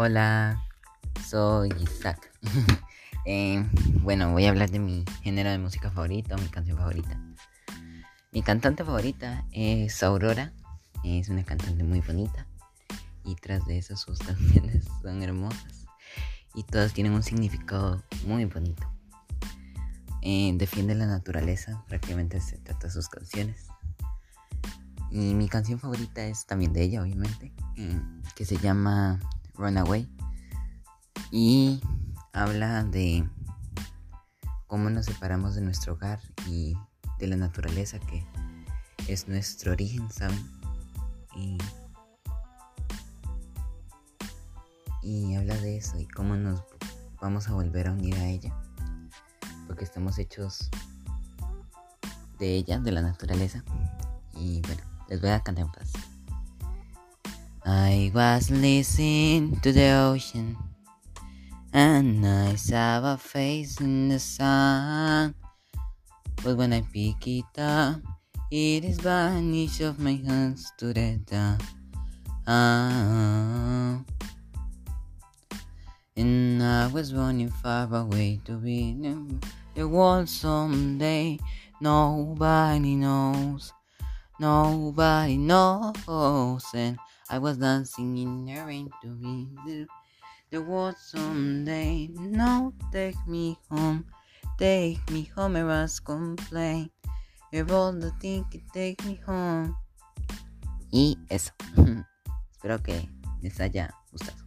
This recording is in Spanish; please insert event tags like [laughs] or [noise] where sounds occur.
Hola, soy Isaac. [laughs] Eh, bueno, voy a hablar de mi género de música favorito, mi canción favorita. Mi cantante favorita es Aurora. Es una cantante muy bonita. Y tras de eso sus canciones [laughs] son hermosas. Y todas tienen un significado muy bonito. Eh, defiende la naturaleza, prácticamente se trata de sus canciones. Y mi canción favorita es también de ella, obviamente, eh, que se llama Runaway. Y habla de cómo nos separamos de nuestro hogar y de la naturaleza que es nuestro origen, ¿saben? Y, y habla de eso y cómo nos vamos a volver a unir a ella. Porque estamos hechos de ella, de la naturaleza. Y bueno, les voy a cantar un paso. I was listening to the ocean, and I saw a face in the sun. But when I pick it up, it is vanished of my hands to the dawn. Ah. And I was running far away to be in the world someday. Nobody knows, nobody knows, and I was dancing in the rain to be the, the world someday. No, take me home, take me home, I was complain. You're all the thing take me home. Y eso. [laughs] Espero que les haya gustado.